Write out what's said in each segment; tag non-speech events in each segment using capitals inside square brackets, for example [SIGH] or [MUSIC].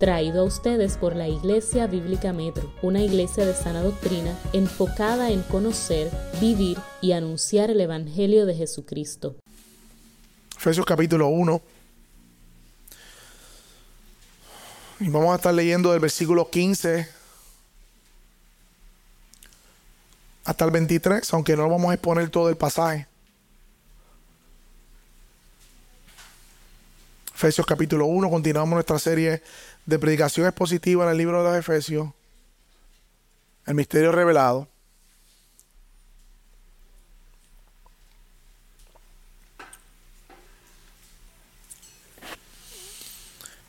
traído a ustedes por la Iglesia Bíblica Metro, una iglesia de sana doctrina enfocada en conocer, vivir y anunciar el Evangelio de Jesucristo. Efesios capítulo 1. Y vamos a estar leyendo del versículo 15 hasta el 23, aunque no vamos a exponer todo el pasaje. Efesios capítulo 1, continuamos nuestra serie de predicación expositiva en el libro de los Efesios, el misterio revelado.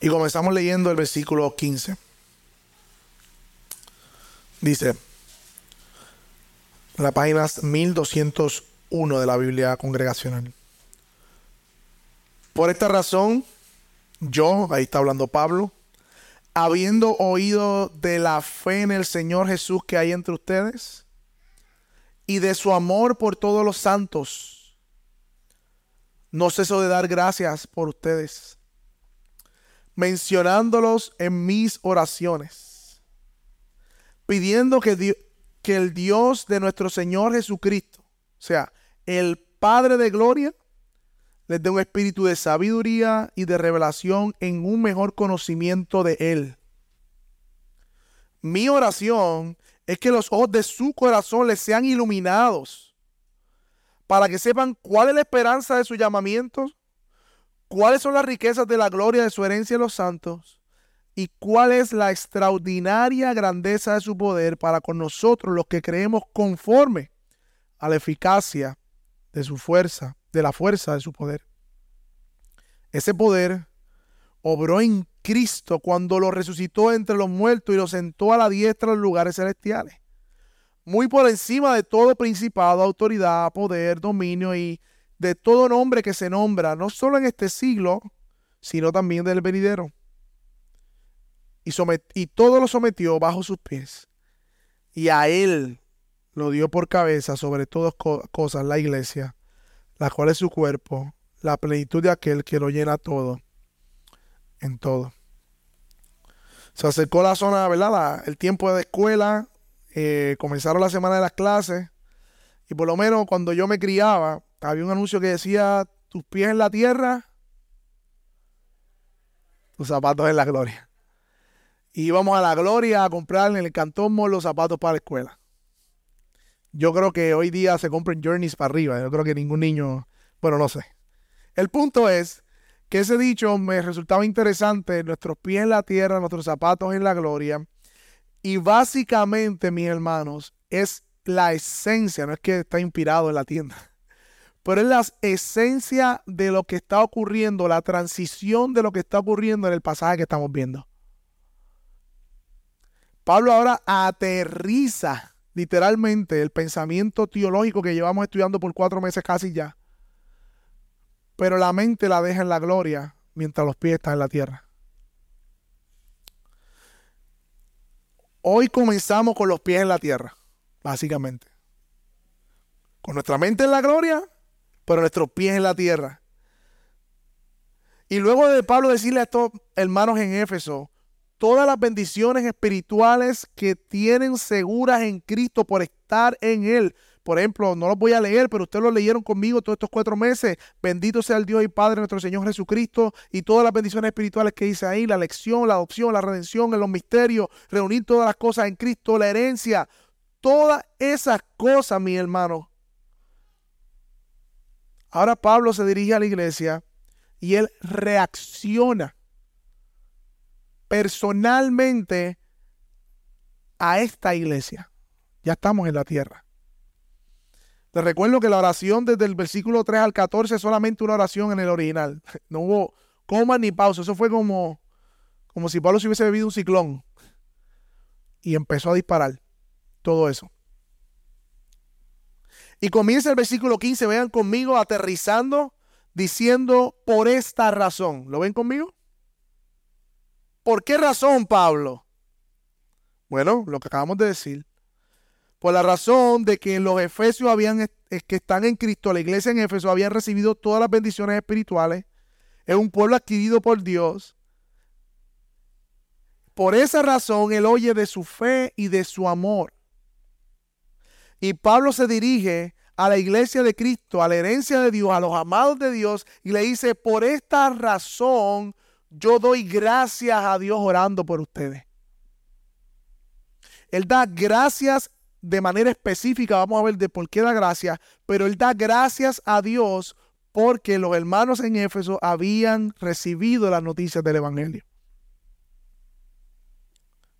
Y comenzamos leyendo el versículo 15. Dice, la página 1201 de la Biblia congregacional. Por esta razón, yo, ahí está hablando Pablo, habiendo oído de la fe en el Señor Jesús que hay entre ustedes y de su amor por todos los santos, no ceso de dar gracias por ustedes, mencionándolos en mis oraciones, pidiendo que, que el Dios de nuestro Señor Jesucristo, o sea, el Padre de Gloria, les dé un espíritu de sabiduría y de revelación en un mejor conocimiento de Él. Mi oración es que los ojos de su corazón les sean iluminados para que sepan cuál es la esperanza de su llamamiento, cuáles son las riquezas de la gloria de su herencia en los santos y cuál es la extraordinaria grandeza de su poder para con nosotros los que creemos conforme a la eficacia de su fuerza de la fuerza de su poder. Ese poder obró en Cristo cuando lo resucitó entre los muertos y lo sentó a la diestra de los lugares celestiales. Muy por encima de todo principado, autoridad, poder, dominio y de todo nombre que se nombra, no solo en este siglo, sino también del venidero. Y todo lo sometió bajo sus pies. Y a él lo dio por cabeza sobre todas cosas la iglesia la cual es su cuerpo, la plenitud de aquel que lo llena todo, en todo. Se acercó la zona, ¿verdad? el tiempo de escuela, eh, comenzaron la semana de las clases, y por lo menos cuando yo me criaba, había un anuncio que decía, tus pies en la tierra, tus zapatos en la gloria. Y íbamos a la gloria a comprar en el Cantón los zapatos para la escuela. Yo creo que hoy día se compran journeys para arriba. Yo creo que ningún niño, bueno, no sé. El punto es que ese dicho me resultaba interesante, nuestros pies en la tierra, nuestros zapatos en la gloria. Y básicamente, mis hermanos, es la esencia, no es que está inspirado en la tienda, [LAUGHS] pero es la esencia de lo que está ocurriendo, la transición de lo que está ocurriendo en el pasaje que estamos viendo. Pablo ahora aterriza literalmente el pensamiento teológico que llevamos estudiando por cuatro meses casi ya. Pero la mente la deja en la gloria mientras los pies están en la tierra. Hoy comenzamos con los pies en la tierra, básicamente. Con nuestra mente en la gloria, pero nuestros pies en la tierra. Y luego de Pablo decirle a estos hermanos en Éfeso, todas las bendiciones espirituales que tienen seguras en Cristo por estar en Él. Por ejemplo, no los voy a leer, pero ustedes lo leyeron conmigo todos estos cuatro meses. Bendito sea el Dios y Padre nuestro Señor Jesucristo y todas las bendiciones espirituales que dice ahí, la lección, la adopción, la redención, en los misterios, reunir todas las cosas en Cristo, la herencia, todas esas cosas, mi hermano. Ahora Pablo se dirige a la iglesia y él reacciona personalmente a esta iglesia. Ya estamos en la tierra. Les recuerdo que la oración desde el versículo 3 al 14 es solamente una oración en el original. [LAUGHS] No hubo coma ni pausa. Eso fue como, como si Pablo se hubiese bebido un ciclón. Y empezó a disparar todo eso. Y comienza el versículo 15, vean conmigo, aterrizando, diciendo por esta razón. ¿Lo ven conmigo? ¿Por qué razón, Pablo? Bueno, lo que acabamos de decir. Por la razón de que los efesios habían, que están en Cristo, la iglesia en Éfeso, habían recibido todas las bendiciones espirituales. Es un pueblo adquirido por Dios. Por esa razón él oye de su fe y de su amor. Y Pablo se dirige a la iglesia de Cristo, a la herencia de Dios, a los amados de Dios, y le dice, por esta razón yo doy gracias a Dios orando por ustedes. Él da gracias de manera específica, vamos a ver de por qué da gracias, pero él da gracias a Dios porque los hermanos en Éfeso habían recibido las noticias del Evangelio.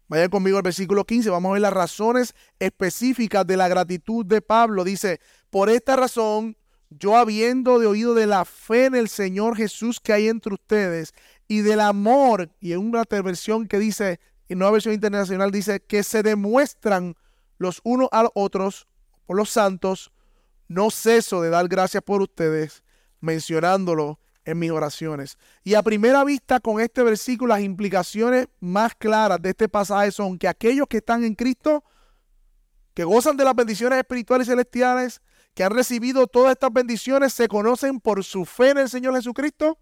Vayan conmigo al versículo 15, vamos a ver las razones específicas de la gratitud de Pablo. Dice, por esta razón, yo habiendo de oído de la fe en el Señor Jesús que hay entre ustedes y del amor, y en una versión que dice, en una versión internacional dice, que se demuestran los unos a los otros por los santos, no ceso de dar gracias por ustedes, mencionándolo en mis oraciones. Y a primera vista con este versículo las implicaciones más claras de este pasaje son que aquellos que están en Cristo, que gozan de las bendiciones espirituales y celestiales, que han recibido todas estas bendiciones, se conocen por su fe en el Señor Jesucristo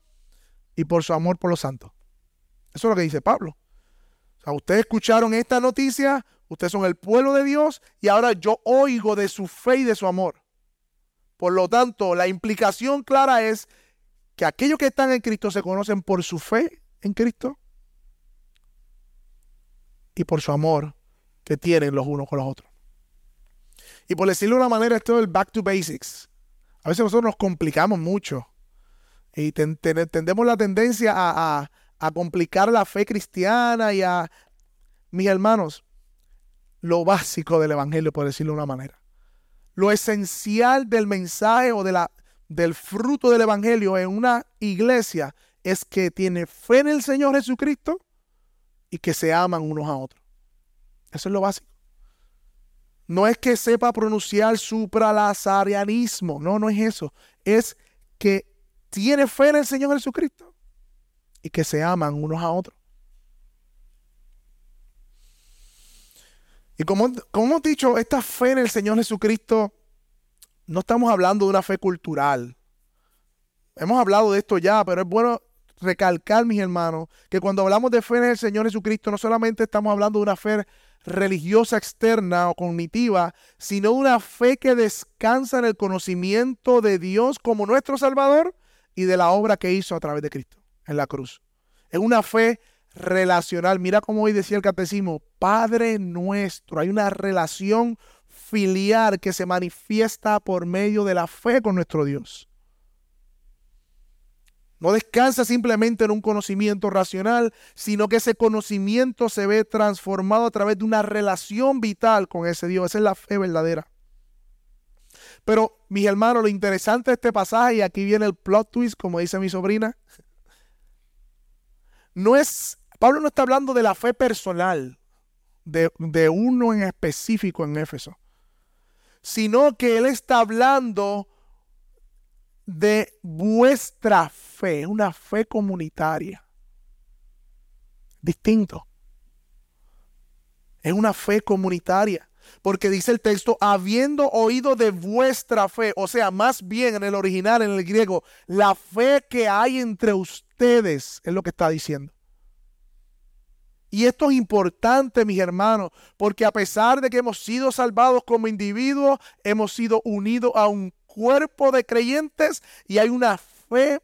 y por su amor por los santos. Eso es lo que dice Pablo. O sea, ustedes escucharon esta noticia, ustedes son el pueblo de Dios y ahora yo oigo de su fe y de su amor. Por lo tanto, la implicación clara es que aquellos que están en Cristo se conocen por su fe en Cristo y por su amor que tienen los unos con los otros. Y por decirlo de una manera, esto es el back to basics. A veces nosotros nos complicamos mucho y tendemos la tendencia a, a complicar la fe cristiana y a, mis hermanos, lo básico del Evangelio, por decirlo de una manera. Lo esencial del mensaje o de la, del fruto del Evangelio en una iglesia es que tiene fe en el Señor Jesucristo y que se aman unos a otros. Eso es lo básico. No es que sepa pronunciar supralazarianismo, no, no es eso. Es que tiene fe en el Señor Jesucristo y que se aman unos a otros. Y como, como hemos dicho, esta fe en el Señor Jesucristo no estamos hablando de una fe cultural. Hemos hablado de esto ya, pero es bueno recalcar, mis hermanos, que cuando hablamos de fe en el Señor Jesucristo, no solamente estamos hablando de una fe religiosa externa o cognitiva, sino una fe que descansa en el conocimiento de Dios como nuestro Salvador y de la obra que hizo a través de Cristo en la cruz. Es una fe relacional. Mira cómo hoy decía el catecismo, Padre nuestro. Hay una relación filial que se manifiesta por medio de la fe con nuestro Dios. No descansa simplemente en un conocimiento racional, sino que ese conocimiento se ve transformado a través de una relación vital con ese Dios. Esa es la fe verdadera. Pero, mis hermanos, lo interesante de este pasaje, y aquí viene el plot twist, como dice mi sobrina, no es, Pablo no está hablando de la fe personal de, de uno en específico en Éfeso sino que Él está hablando de vuestra fe, una fe comunitaria. Distinto. Es una fe comunitaria. Porque dice el texto, habiendo oído de vuestra fe, o sea, más bien en el original, en el griego, la fe que hay entre ustedes, es lo que está diciendo. Y esto es importante, mis hermanos, porque a pesar de que hemos sido salvados como individuos, hemos sido unidos a un cuerpo de creyentes y hay una fe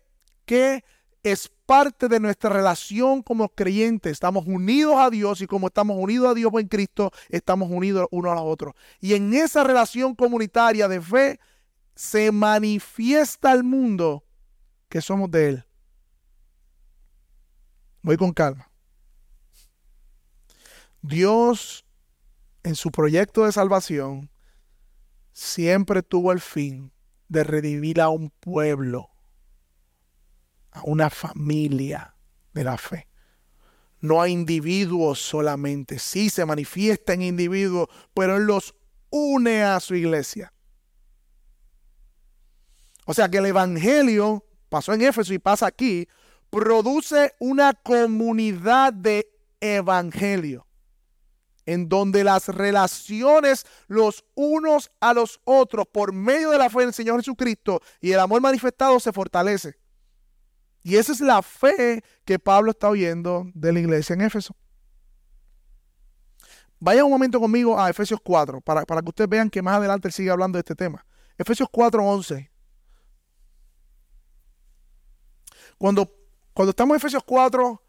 que es parte de nuestra relación como creyentes. Estamos unidos a Dios y como estamos unidos a Dios en Cristo, estamos unidos uno a los otros. Y en esa relación comunitaria de fe se manifiesta al mundo que somos de Él. Voy con calma. Dios en su proyecto de salvación siempre tuvo el fin de redimir a un pueblo, a una familia de la fe. No a individuos solamente. Sí se manifiesta en individuos, pero Él los une a su iglesia. O sea que el Evangelio, pasó en Éfeso y pasa aquí, produce una comunidad de Evangelio en donde las relaciones los unos a los otros por medio de la fe en el Señor Jesucristo y el amor manifestado se fortalece. Y esa es la fe que Pablo está oyendo de la iglesia en Éfeso. Vaya un momento conmigo a Efesios 4, para, para que ustedes vean que más adelante él sigue hablando de este tema. Efesios 4, 11. Cuando, cuando estamos en Efesios 4,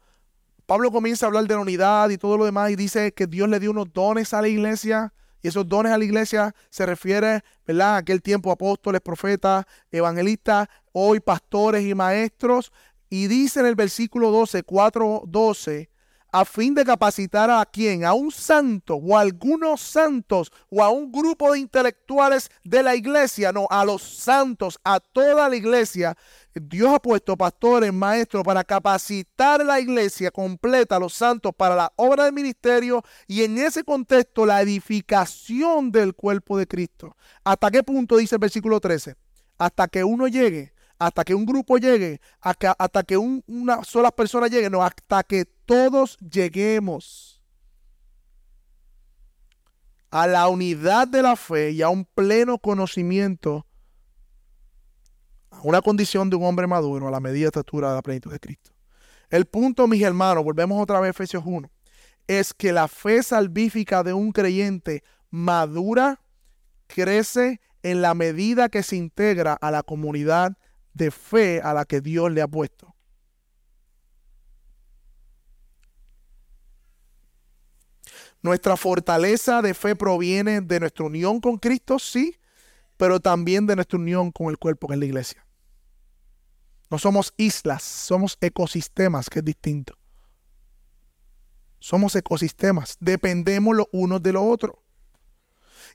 Pablo comienza a hablar de la unidad y todo lo demás y dice que Dios le dio unos dones a la iglesia. Y esos dones a la iglesia se refiere, ¿verdad? A aquel tiempo apóstoles, profetas, evangelistas, hoy pastores y maestros. Y dice en el versículo 12, 4, 12, a fin de capacitar a quien, a un santo o a algunos santos o a un grupo de intelectuales de la iglesia, no, a los santos, a toda la iglesia. Dios ha puesto pastores, maestros para capacitar la iglesia completa, a los santos, para la obra del ministerio y en ese contexto la edificación del cuerpo de Cristo. ¿Hasta qué punto dice el versículo 13? Hasta que uno llegue hasta que un grupo llegue, hasta, que una sola persona llegue, no, hasta que todos lleguemos a la unidad de la fe y a un pleno conocimiento, a una condición de un hombre maduro, a la medida de estatura de la plenitud de Cristo. El punto, mis hermanos, volvemos otra vez a Efesios 1, es que la fe salvífica de un creyente madura, crece en la medida que se integra a la comunidad de fe a la que Dios le ha puesto. Nuestra fortaleza de fe proviene de nuestra unión con Cristo, sí, pero también de nuestra unión con el cuerpo que es la iglesia. No somos islas, somos ecosistemas, que es distinto. Somos ecosistemas, dependemos los unos de los otros.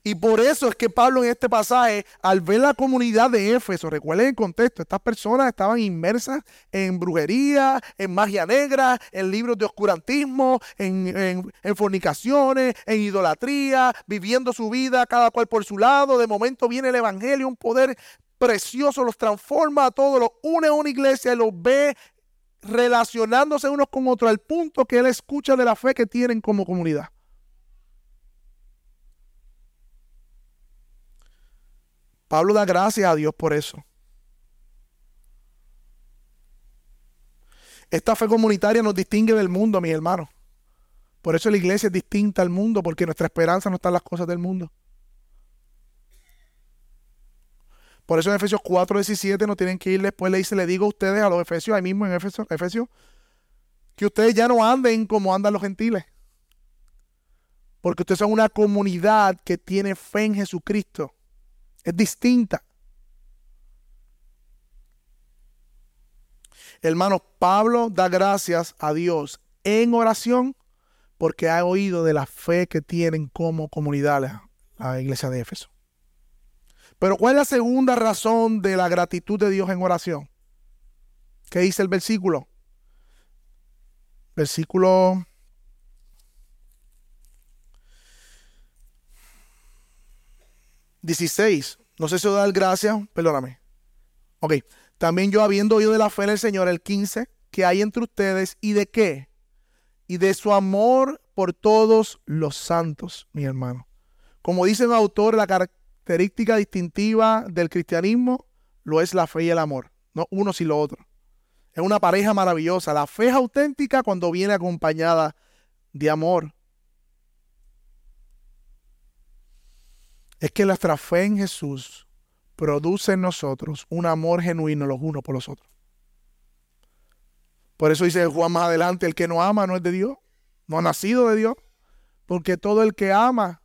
Y por eso es que Pablo en este pasaje, al ver la comunidad de Éfeso, recuerden el contexto, estas personas estaban inmersas en brujería, en magia negra, en libros de oscurantismo, en, fornicaciones, en idolatría, viviendo su vida cada cual por su lado. De momento viene el Evangelio, un poder precioso, los transforma a todos, los une a una iglesia y los ve relacionándose unos con otros al punto que él escucha de la fe que tienen como comunidad. Pablo da gracias a Dios por eso. Esta fe comunitaria nos distingue del mundo, mis hermanos. Por eso la iglesia es distinta al mundo, porque nuestra esperanza no está en las cosas del mundo. Por eso en Efesios 4, 17 no tienen que ir después, le dice, le digo a ustedes, a los Efesios, ahí mismo en Efesios, Efesios, que ustedes ya no anden como andan los gentiles. Porque ustedes son una comunidad que tiene fe en Jesucristo. Es distinta. Hermano, Pablo da gracias a Dios en oración porque ha oído de la fe que tienen como comunidad la, la iglesia de Éfeso. Pero ¿cuál es la segunda razón de la gratitud de Dios en oración? ¿Qué dice el versículo? Versículo 16. No sé si os dar gracias, perdóname. Ok. También yo habiendo oído de la fe en el Señor, el 15, que hay entre ustedes y de qué? Y de su amor por todos los santos, mi hermano. Como dice un autor, la característica distintiva del cristianismo lo es la fe y el amor, no uno sin lo otro. Es una pareja maravillosa. La fe es auténtica cuando viene acompañada de amor. Es que nuestra fe en Jesús produce en nosotros un amor genuino los unos por los otros. Por eso dice Juan más adelante, el que no ama no es de Dios, no ha nacido de Dios, porque todo el que ama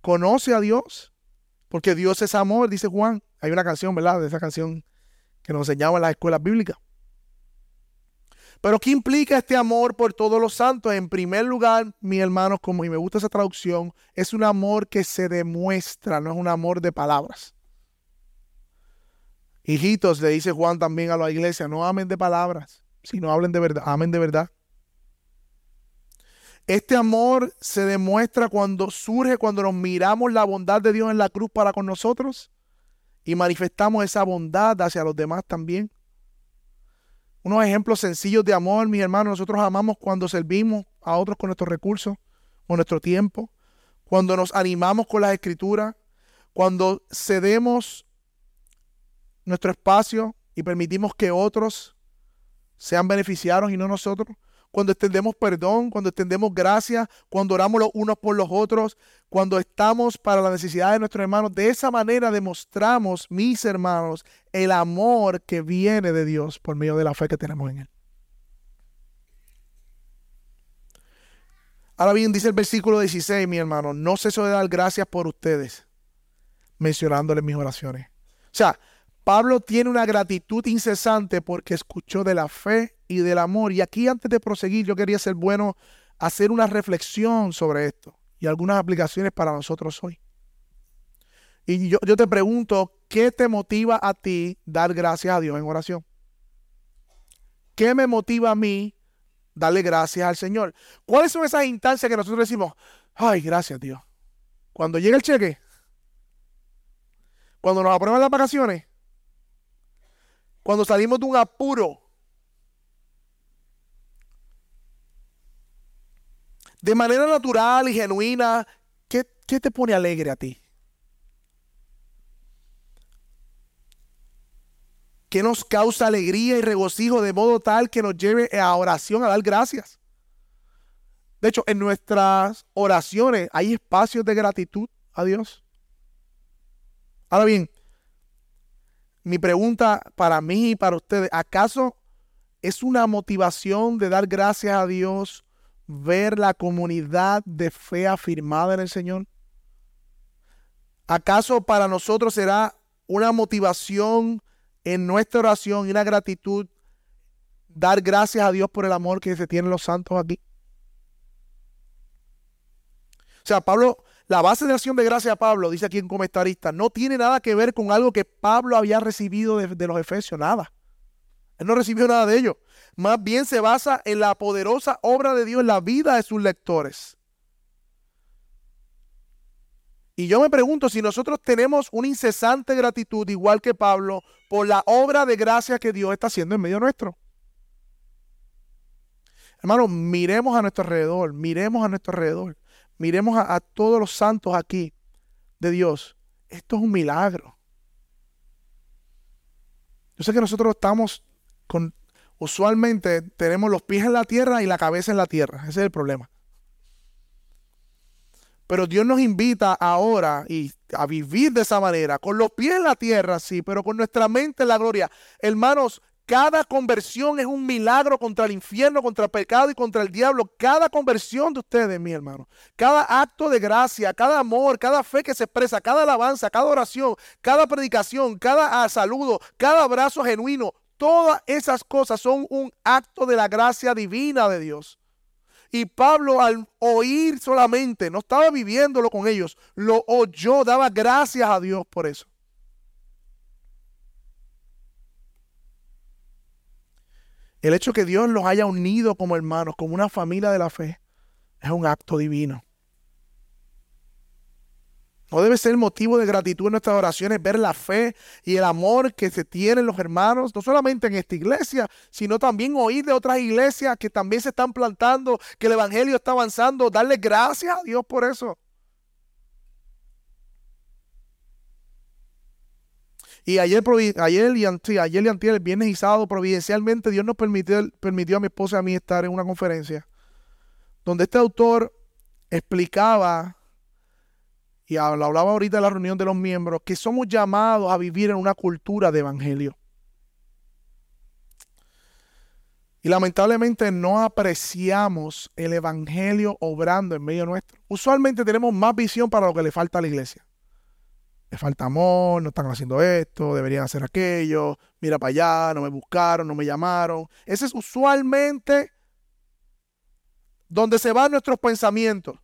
conoce a Dios, porque Dios es amor, dice Juan. Hay una canción, ¿verdad? De esa canción que nos enseñaba en las escuelas bíblicas. Pero ¿qué implica este amor por todos los santos? En primer lugar, mi hermanos, como y me gusta esa traducción, es un amor que se demuestra, no es un amor de palabras. Hijitos, le dice Juan también a la iglesia, no amen de palabras, sino hablen de verdad, amen de verdad. Este amor se demuestra cuando surge, cuando nos miramos la bondad de Dios en la cruz para con nosotros y manifestamos esa bondad hacia los demás también unos ejemplos sencillos de amor, mis hermanos. Nosotros amamos cuando servimos a otros con nuestros recursos, con nuestro tiempo, cuando nos animamos con las escrituras, cuando cedemos nuestro espacio y permitimos que otros sean beneficiados y no nosotros, cuando extendemos perdón, cuando extendemos gracia, cuando oramos los unos por los otros, cuando estamos para la necesidad de nuestros hermanos. De esa manera demostramos, mis hermanos, el amor que viene de Dios por medio de la fe que tenemos en Él. Ahora bien, dice el versículo 16, mi hermano, no ceso de dar gracias por ustedes, mencionándoles mis oraciones. O sea, Pablo tiene una gratitud incesante porque escuchó de la fe y del amor. Y aquí antes de proseguir, yo quería ser bueno hacer una reflexión sobre esto y algunas aplicaciones para nosotros hoy. Y yo, yo te pregunto, ¿qué te motiva a ti dar gracias a Dios en oración? ¿Qué me motiva a mí darle gracias al Señor? ¿Cuáles son esas instancias que nosotros decimos, ay, gracias Dios? Cuando llega el cheque, cuando nos aprueban las vacaciones, cuando salimos de un apuro. De manera natural y genuina, ¿qué, te pone alegre a ti? ¿Qué nos causa alegría y regocijo de modo tal que nos lleve a oración, a dar gracias? De hecho, en nuestras oraciones hay espacios de gratitud a Dios. Ahora bien, mi pregunta para mí y para ustedes, ¿acaso es una motivación de dar gracias a Dios ver la comunidad de fe afirmada en el Señor? ¿Acaso para nosotros será una motivación en nuestra oración y una gratitud dar gracias a Dios por el amor que se tienen los santos aquí? O sea, Pablo la base de acción de gracia a Pablo, dice aquí un comentarista, no tiene nada que ver con algo que Pablo había recibido de, los Efesios, nada. Él no recibió nada de ello. Más bien se basa en la poderosa obra de Dios en la vida de sus lectores. Y yo me pregunto si nosotros tenemos una incesante gratitud, igual que Pablo, por la obra de gracia que Dios está haciendo en medio nuestro. Hermanos, miremos a nuestro alrededor, miremos a nuestro alrededor. Miremos a, todos los santos aquí de Dios. Esto es un milagro. Yo sé que nosotros estamos usualmente tenemos los pies en la tierra y la cabeza en la tierra. Ese es el problema. Pero Dios nos invita ahora y a vivir de esa manera, con los pies en la tierra, sí, pero con nuestra mente en la gloria. Hermanos, cada conversión es un milagro contra el infierno, contra el pecado y contra el diablo. Cada conversión de ustedes, mi hermano. Cada acto de gracia, cada amor, cada fe que se expresa, cada alabanza, cada oración, cada predicación, cada ah, saludo, cada abrazo genuino. Todas esas cosas son un acto de la gracia divina de Dios. Y Pablo al oír solamente, no estaba viviéndolo con ellos, lo oyó, daba gracias a Dios por eso. El hecho que Dios los haya unido como hermanos, como una familia de la fe, es un acto divino. No debe ser motivo de gratitud en nuestras oraciones ver la fe y el amor que se tienen los hermanos, no solamente en esta iglesia, sino también oír de otras iglesias que también se están plantando, que el Evangelio está avanzando, darle gracias a Dios por eso. Y ayer, ayer, y, ayer y antier, el viernes y sábado, providencialmente, Dios nos permitió, permitió a mi esposa y a mí estar en una conferencia donde este autor explicaba, y hablaba ahorita en la reunión de los miembros, que somos llamados a vivir en una cultura de evangelio. Y lamentablemente no apreciamos el evangelio obrando en medio nuestro. Usualmente tenemos más visión para lo que le falta a la iglesia le falta amor, no están haciendo esto, deberían hacer aquello, mira para allá, no me buscaron, no me llamaron. Ese es usualmente donde se van nuestros pensamientos.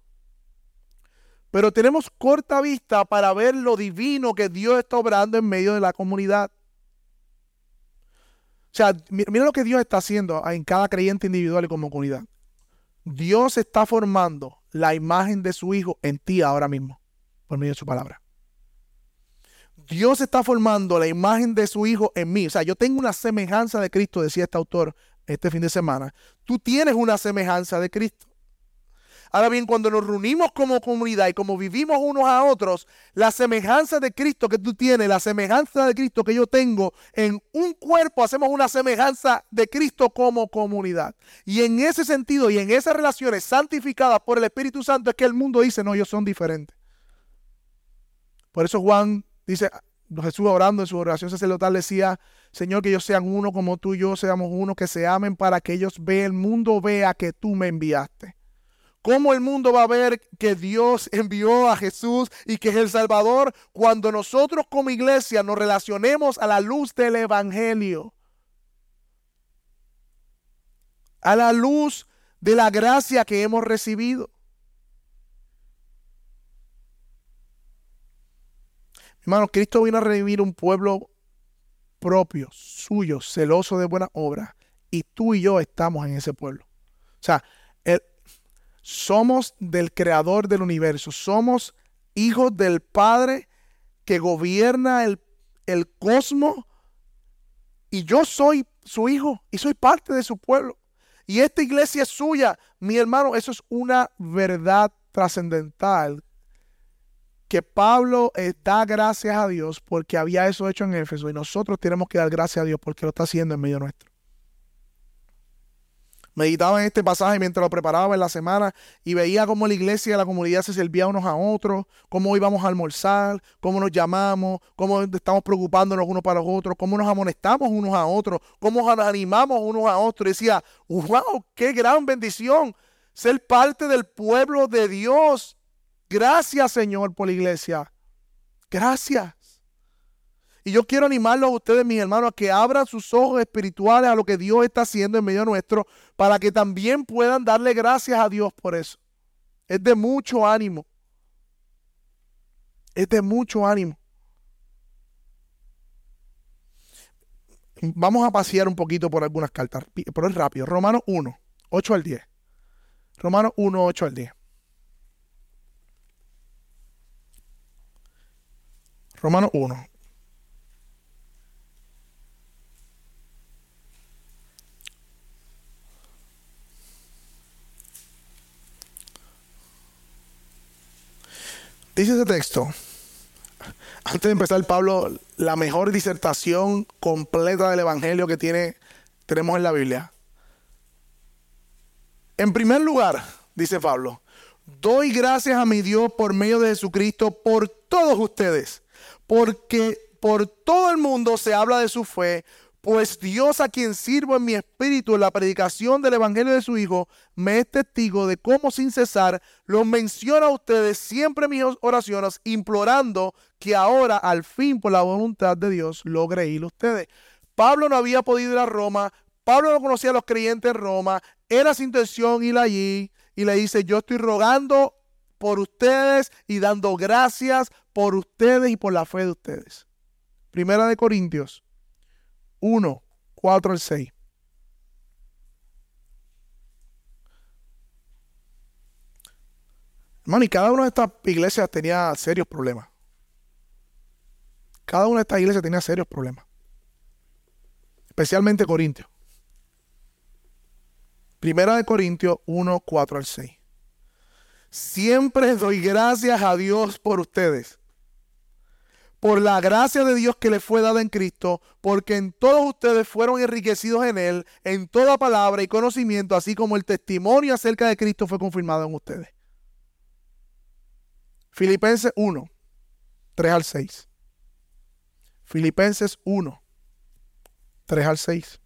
Pero tenemos corta vista para ver lo divino que Dios está obrando en medio de la comunidad. O sea, mira lo que Dios está haciendo en cada creyente individual y como comunidad. Dios está formando la imagen de su Hijo en ti ahora mismo, por medio de su palabra. Dios está formando la imagen de su Hijo en mí. O sea, yo tengo una semejanza de Cristo, decía este autor este fin de semana. Tú tienes una semejanza de Cristo. Ahora bien, cuando nos reunimos como comunidad y como vivimos unos a otros, la semejanza de Cristo que tú tienes, la semejanza de Cristo que yo tengo en un cuerpo, hacemos una semejanza de Cristo como comunidad. Y en ese sentido y en esas relaciones santificadas por el Espíritu Santo es que el mundo dice, no, ellos son diferentes. Por eso Juan dice, Jesús orando en su oración sacerdotal decía, Señor, que ellos sean uno como tú y yo seamos uno, que se amen para que ellos vean, el mundo vea que tú me enviaste. ¿Cómo el mundo va a ver que Dios [LAUGHS] envió a Jesús y que es el Salvador cuando nosotros como iglesia nos relacionemos a la luz del Evangelio? A la luz de la gracia que hemos recibido. Hermano, Cristo vino a revivir un pueblo propio, suyo, celoso de buenas obras. Y tú y yo estamos en ese pueblo. O sea, somos del creador del universo. Somos hijos del Padre que gobierna el, el cosmos. Y yo soy su hijo y soy parte de su pueblo. Y esta iglesia es suya. Mi hermano, eso es una verdad trascendental que Pablo eh, da gracias a Dios porque había eso hecho en Éfeso y nosotros tenemos que dar gracias a Dios porque lo está haciendo en medio nuestro. Meditaba en este pasaje mientras lo preparaba en la semana y veía cómo la iglesia y la comunidad se servía unos a otros, cómo íbamos a almorzar, cómo nos llamamos, cómo estamos preocupándonos unos para los otros, cómo nos amonestamos unos a otros, cómo nos animamos unos a otros. Y decía, wow, qué gran bendición ser parte del pueblo de Dios Gracias, Señor, por la iglesia. Gracias. Y yo quiero animarlos a ustedes, mis hermanos, a que abran sus ojos espirituales a lo que Dios está haciendo en medio nuestro, para que también puedan darle gracias a Dios por eso. Es de mucho ánimo. Es de mucho ánimo. Vamos a pasear un poquito por algunas cartas, por el rápido. Romanos 1, 8 al 10. Romanos 1, 8 al 10. Romano 1. Dice ese texto, antes de empezar Pablo, la mejor disertación completa del Evangelio que tiene, tenemos en la Biblia. En primer lugar, dice Pablo, doy gracias a mi Dios por medio de Jesucristo por todos ustedes porque por todo el mundo se habla de su fe, pues Dios a quien sirvo en mi espíritu en la predicación del Evangelio de su Hijo, me es testigo de cómo sin cesar los menciona a ustedes siempre en mis oraciones, implorando que ahora al fin por la voluntad de Dios logre ir ustedes. Pablo no había podido ir a Roma, Pablo no conocía a los creyentes en Roma, era su intención ir allí y le dice, yo estoy rogando por ustedes y dando gracias por ustedes y por la fe de ustedes. Primera de Corintios 1, 4 al 6. Hermano, y cada una de estas iglesias tenía serios problemas. Cada una de estas iglesias tenía serios problemas. Especialmente Corintios. Primera de Corintios 1, 4 al 6. Siempre doy gracias a Dios por ustedes. Por la gracia de Dios que les fue dada en Cristo, porque en todos ustedes fueron enriquecidos en Él, en toda palabra y conocimiento, así como el testimonio acerca de Cristo fue confirmado en ustedes. Filipenses 1, 3 al 6. Filipenses 1, 3 al 6.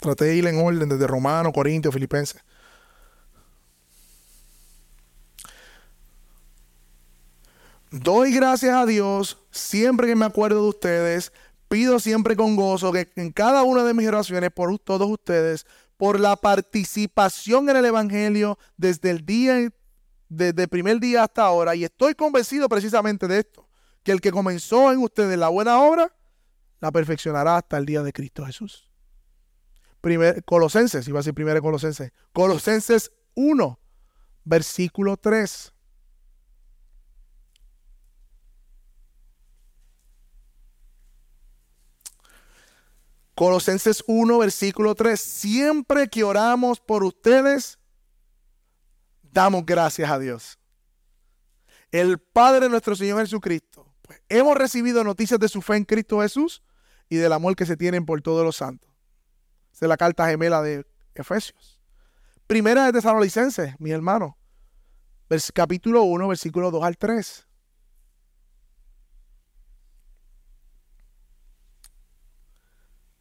Traté de ir en orden desde Romano, Corintios, Filipenses. Doy gracias a Dios siempre que me acuerdo de ustedes. Pido siempre con gozo que en cada una de mis oraciones por todos ustedes, por la participación en el Evangelio desde el día, desde el primer día hasta ahora, y estoy convencido precisamente de esto, que el que comenzó en ustedes la buena obra, la perfeccionará hasta el día de Cristo Jesús. Colosenses, iba a decir primero Colosenses, Colosenses 1, versículo 3. Colosenses 1, versículo 3. Siempre que oramos por ustedes, damos gracias a Dios. El Padre nuestro Señor Jesucristo. Pues hemos recibido noticias de su fe en Cristo Jesús y del amor que se tienen por todos los santos. Esa es la carta gemela de Efesios. Primera de Tesalonicenses, mi hermano. Capítulo 1, versículo 2 al 3.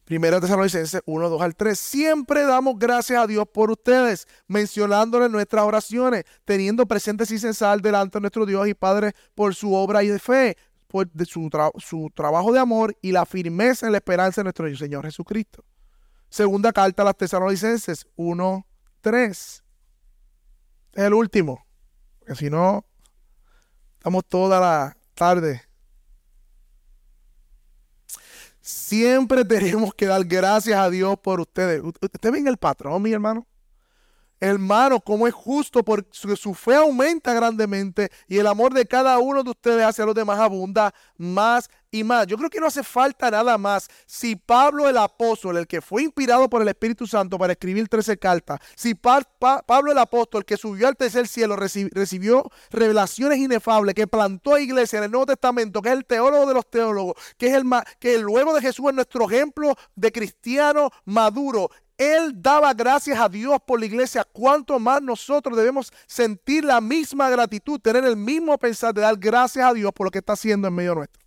Primera Tesalonicenses 1, 2 al 3. Siempre damos gracias a Dios por ustedes, mencionándole nuestras oraciones, teniendo presente sin cesar delante de nuestro Dios y Padre por su obra y de fe, por su, su trabajo de amor y la firmeza en la esperanza de nuestro Señor Jesucristo. Segunda carta a las Tesalonicenses 1, 3. Es el último, porque si no, estamos toda la tarde Siempre [LAUGHS] tenemos que dar gracias a Dios por ustedes. ¿Usted ven el patrón, mi hermano? Hermano, como es justo, porque su fe aumenta grandemente y el amor de cada uno de ustedes hacia los demás abunda más y más. Yo creo que no hace falta nada más. Si Pablo el apóstol, el que fue inspirado por el Espíritu Santo para escribir 13 cartas, si Pablo el apóstol, que subió al tercer cielo, recibió revelaciones inefables, que plantó iglesia en el Nuevo Testamento, que es el teólogo de los teólogos, que es el que luego de Jesús es nuestro ejemplo de cristiano maduro, él daba gracias a Dios por la iglesia. ¿Cuánto más nosotros debemos sentir la misma gratitud, tener el mismo pensar de dar gracias a Dios por lo que está haciendo en medio nuestro?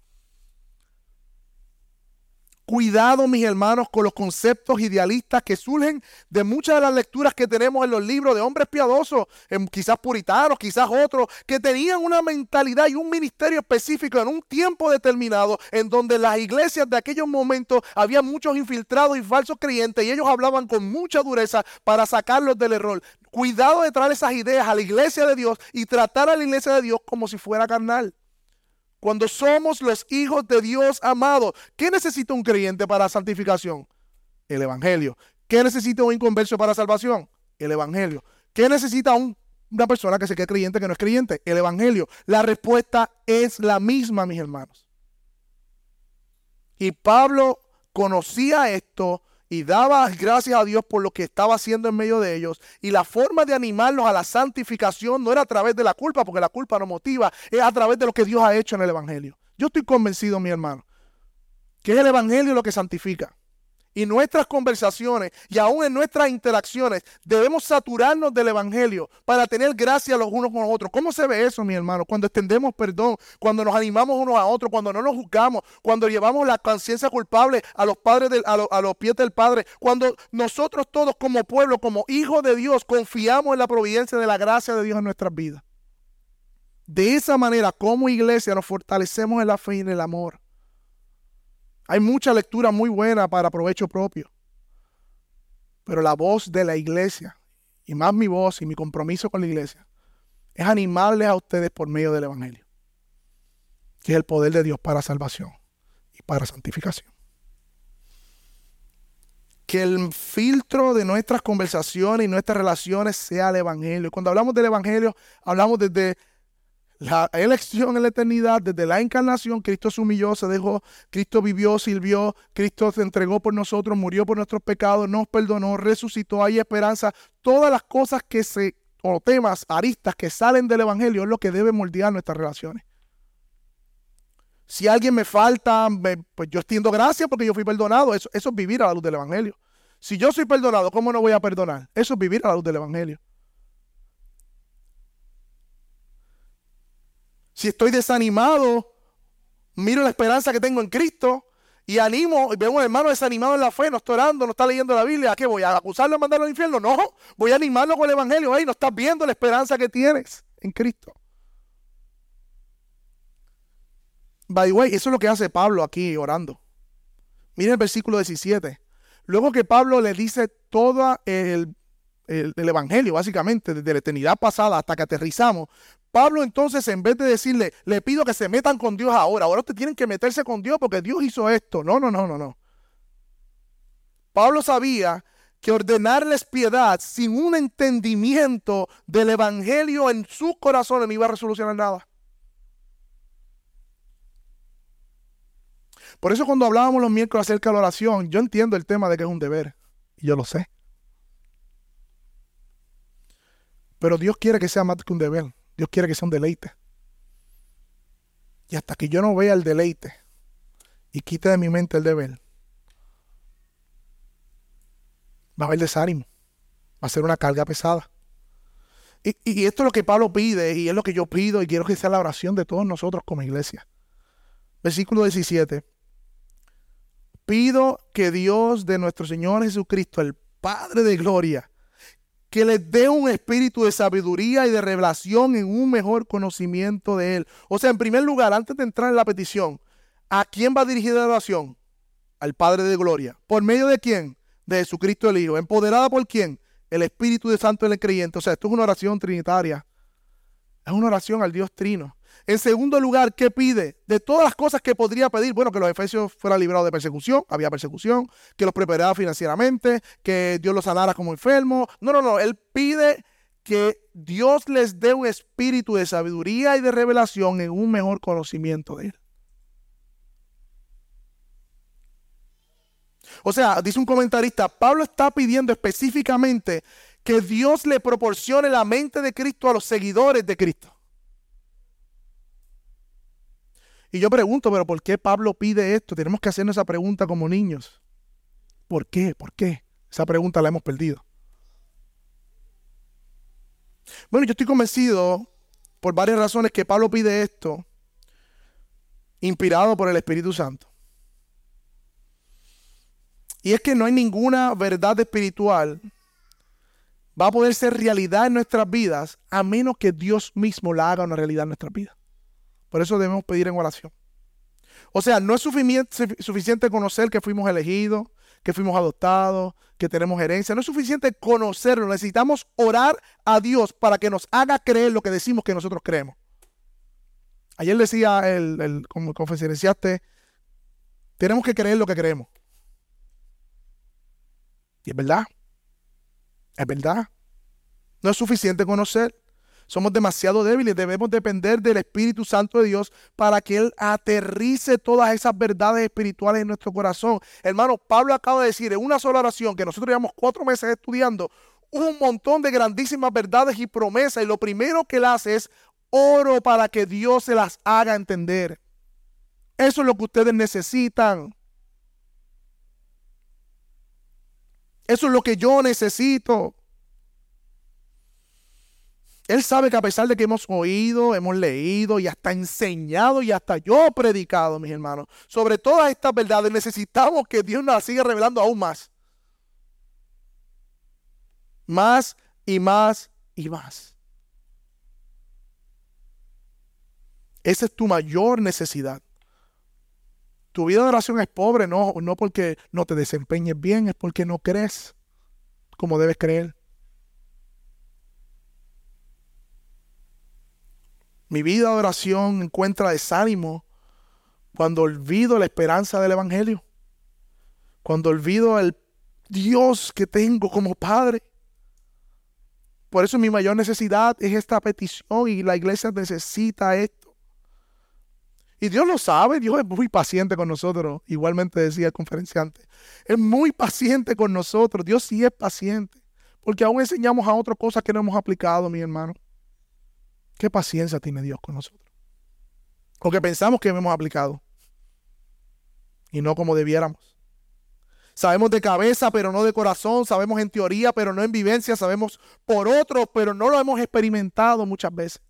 Cuidado, mis hermanos, con los conceptos idealistas que surgen de muchas de las lecturas que tenemos en los libros de hombres piadosos, quizás puritanos, quizás otros, que tenían una mentalidad y un ministerio específico en un tiempo determinado, en donde las iglesias de aquellos momentos había muchos infiltrados y falsos creyentes y ellos hablaban con mucha dureza para sacarlos del error. Cuidado de traer esas ideas a la iglesia de Dios y tratar a la iglesia de Dios como si fuera carnal. Cuando somos los hijos de Dios amados, ¿qué necesita un creyente para santificación? El Evangelio. ¿Qué necesita un inconverso para salvación? El Evangelio. ¿Qué necesita una persona que se quede creyente que no es creyente? El Evangelio. La respuesta es la misma, mis hermanos. Y Pablo conocía esto y daba gracias a Dios por lo que estaba haciendo en medio de ellos. Y la forma de animarlos a la santificación no era a través de la culpa, porque la culpa no motiva, es a través de lo que Dios ha hecho en el Evangelio. Yo estoy convencido, mi hermano, que es el Evangelio lo que santifica y nuestras conversaciones y aún en nuestras interacciones debemos saturarnos del Evangelio para tener gracia los unos con los otros. ¿Cómo se ve eso, mi hermano? Cuando extendemos perdón, cuando nos animamos unos a otros, cuando no nos juzgamos, cuando llevamos la conciencia culpable a los padres, a, los pies del Padre, cuando nosotros todos como pueblo, como hijos de Dios, confiamos en la providencia de la gracia de Dios en nuestras vidas. De esa manera, como iglesia, nos fortalecemos en la fe y en el amor. Hay mucha lectura muy buena para provecho propio. Pero la voz de la iglesia, y más mi voz y mi compromiso con la iglesia, es animarles a ustedes por medio del Evangelio, que es el poder de Dios para salvación y para santificación. Que el filtro de nuestras conversaciones y nuestras relaciones sea el Evangelio. Cuando hablamos del Evangelio, hablamos desde la elección en la eternidad, desde la encarnación, Cristo se humilló, se dejó, Cristo vivió, sirvió, Cristo se entregó por nosotros, murió por nuestros pecados, nos perdonó, resucitó, hay esperanza. Todas las cosas que se, o temas, aristas que salen del Evangelio es lo que debe moldear nuestras relaciones. Si alguien me falta, pues yo extiendo gracias porque yo fui perdonado. Eso, eso es vivir a la luz del Evangelio. Si yo soy perdonado, ¿cómo no voy a perdonar? Eso es vivir a la luz del Evangelio. Si estoy desanimado, miro la esperanza que tengo en Cristo y animo, y veo a un hermano desanimado en la fe, no está orando, no está leyendo la Biblia, ¿a qué voy? ¿A acusarlo a mandarlo al infierno? No, voy a animarlo con el Evangelio. Hey, no estás viendo la esperanza que tienes en Cristo. By the way, eso es lo que hace Pablo aquí orando. Miren el versículo 17. Luego que Pablo le dice todo el, el, Evangelio, básicamente, desde la eternidad pasada hasta que aterrizamos, Pablo entonces, en vez de decirle, le pido que se metan con Dios ahora, ahora ustedes tienen que meterse con Dios porque Dios hizo esto. No, no, no, no, no. Pablo sabía que ordenarles piedad sin un entendimiento del Evangelio en su corazón no iba a resolucionar nada. Por eso cuando hablábamos los miércoles acerca de la oración, yo entiendo el tema de que es un deber. Y yo lo sé. Pero Dios quiere que sea más que un deber. Dios quiere que sea un deleite. Y hasta que yo no vea el deleite y quite de mi mente el deber, va a haber desánimo. Va a ser una carga pesada. Y, esto es lo que Pablo pide y es lo que yo pido y quiero que sea la oración de todos nosotros como iglesia. Versículo 17. Pido que Dios de nuestro Señor Jesucristo, el Padre de Gloria, que les dé un espíritu de sabiduría y de revelación en un mejor conocimiento de Él. O sea, en primer lugar, antes de entrar en la petición, ¿a quién va dirigida la oración? Al Padre de Gloria. ¿Por medio de quién? De Jesucristo el Hijo. ¿Empoderada por quién? El Espíritu de Santo en el creyente. O sea, esto es una oración trinitaria. Es una oración al Dios Trino. En segundo lugar, ¿qué pide? De todas las cosas que podría pedir, bueno, que los efesios fueran librados de persecución, había persecución, que los preparara financieramente, que Dios los sanara como enfermos. No, no, no, él pide que Dios les dé un espíritu de sabiduría y de revelación en un mejor conocimiento de Él. O sea, dice un comentarista, Pablo está pidiendo específicamente que Dios le proporcione la mente de Cristo a los seguidores de Cristo. Y yo pregunto, pero ¿por qué Pablo pide esto? Tenemos que hacernos esa pregunta como niños. ¿Por qué? ¿Por qué? Esa pregunta la hemos perdido. Bueno, yo estoy convencido por varias razones que Pablo pide esto, inspirado por el Espíritu Santo. Y es que no hay ninguna verdad espiritual va a poder ser realidad en nuestras vidas a menos que Dios mismo la haga una realidad en nuestras vidas. Por eso debemos pedir en oración. O sea, no es suficiente conocer que fuimos elegidos, que fuimos adoptados, que tenemos herencia. No es suficiente conocerlo. Necesitamos orar a Dios para que nos haga creer lo que decimos que nosotros creemos. Ayer decía el, el como tenemos que creer lo que creemos. Y es verdad. Es verdad. No es suficiente conocer. Somos demasiado débiles, debemos depender del Espíritu Santo de Dios para que Él aterrice todas esas verdades espirituales en nuestro corazón. Hermano, Pablo acaba de decir en una sola oración que nosotros llevamos cuatro meses estudiando un montón de grandísimas verdades y promesas y lo primero que Él hace es oro para que Dios se las haga entender. Eso es lo que ustedes necesitan. Eso es lo que yo necesito. Él sabe que a pesar de que hemos oído, hemos leído y hasta enseñado y hasta yo he predicado, mis hermanos, sobre todas estas verdades, necesitamos que Dios nos siga revelando aún más. Más y más y más. Esa es tu mayor necesidad. Tu vida de oración es pobre, no, no porque no te desempeñes bien, es porque no crees como debes creer. Mi vida de oración encuentra desánimo cuando olvido la esperanza del Evangelio. Cuando olvido el Dios que tengo como Padre. Por eso mi mayor necesidad es esta petición y la iglesia necesita esto. Y Dios lo sabe, Dios es muy paciente con nosotros, igualmente decía el conferenciante. Es muy paciente con nosotros, Dios sí es paciente, porque aún enseñamos a otras cosas que no hemos aplicado, mi hermano. ¿Qué paciencia tiene Dios con nosotros? Porque pensamos que hemos aplicado y no como debiéramos. Sabemos de cabeza, pero no de corazón. Sabemos en teoría, pero no en vivencia. Sabemos por otros, pero no lo hemos experimentado muchas veces.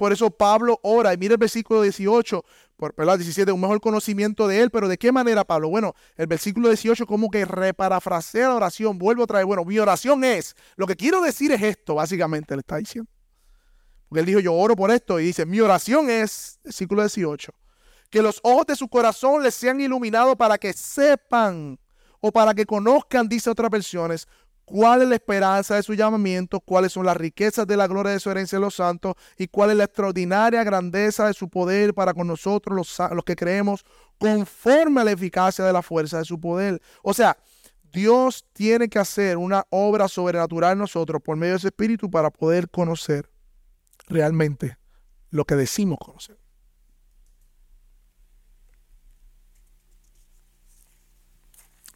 Por eso Pablo ora, y mira el versículo 18, por, perdón, 17, un mejor conocimiento de él, pero ¿de qué manera, Pablo? Bueno, el versículo 18 como que reparafrasea la oración, vuelvo a traer, bueno, mi oración es, lo que quiero decir es esto, básicamente, le está diciendo. Porque él dijo, yo oro por esto, y dice, mi oración es, versículo 18, que los ojos de su corazón les sean iluminados para que sepan o para que conozcan, dice otras versiones, cuál es la esperanza de su llamamiento, cuáles son las riquezas de la gloria de su herencia de los santos y cuál es la extraordinaria grandeza de su poder para con nosotros los, que creemos conforme a la eficacia de la fuerza de su poder. O sea, Dios tiene que hacer una obra sobrenatural en nosotros por medio de su espíritu para poder conocer realmente lo que decimos conocer.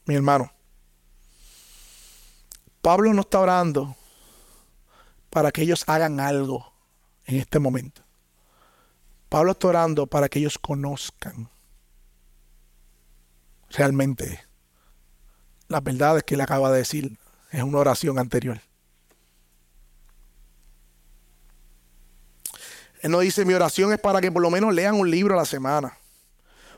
Mi hermano, Pablo no está orando para que ellos hagan algo en este momento. Pablo está orando para que ellos conozcan realmente las verdades que él acaba de decir en una oración anterior. Él no dice, mi oración es para que por lo menos lean un libro a la semana.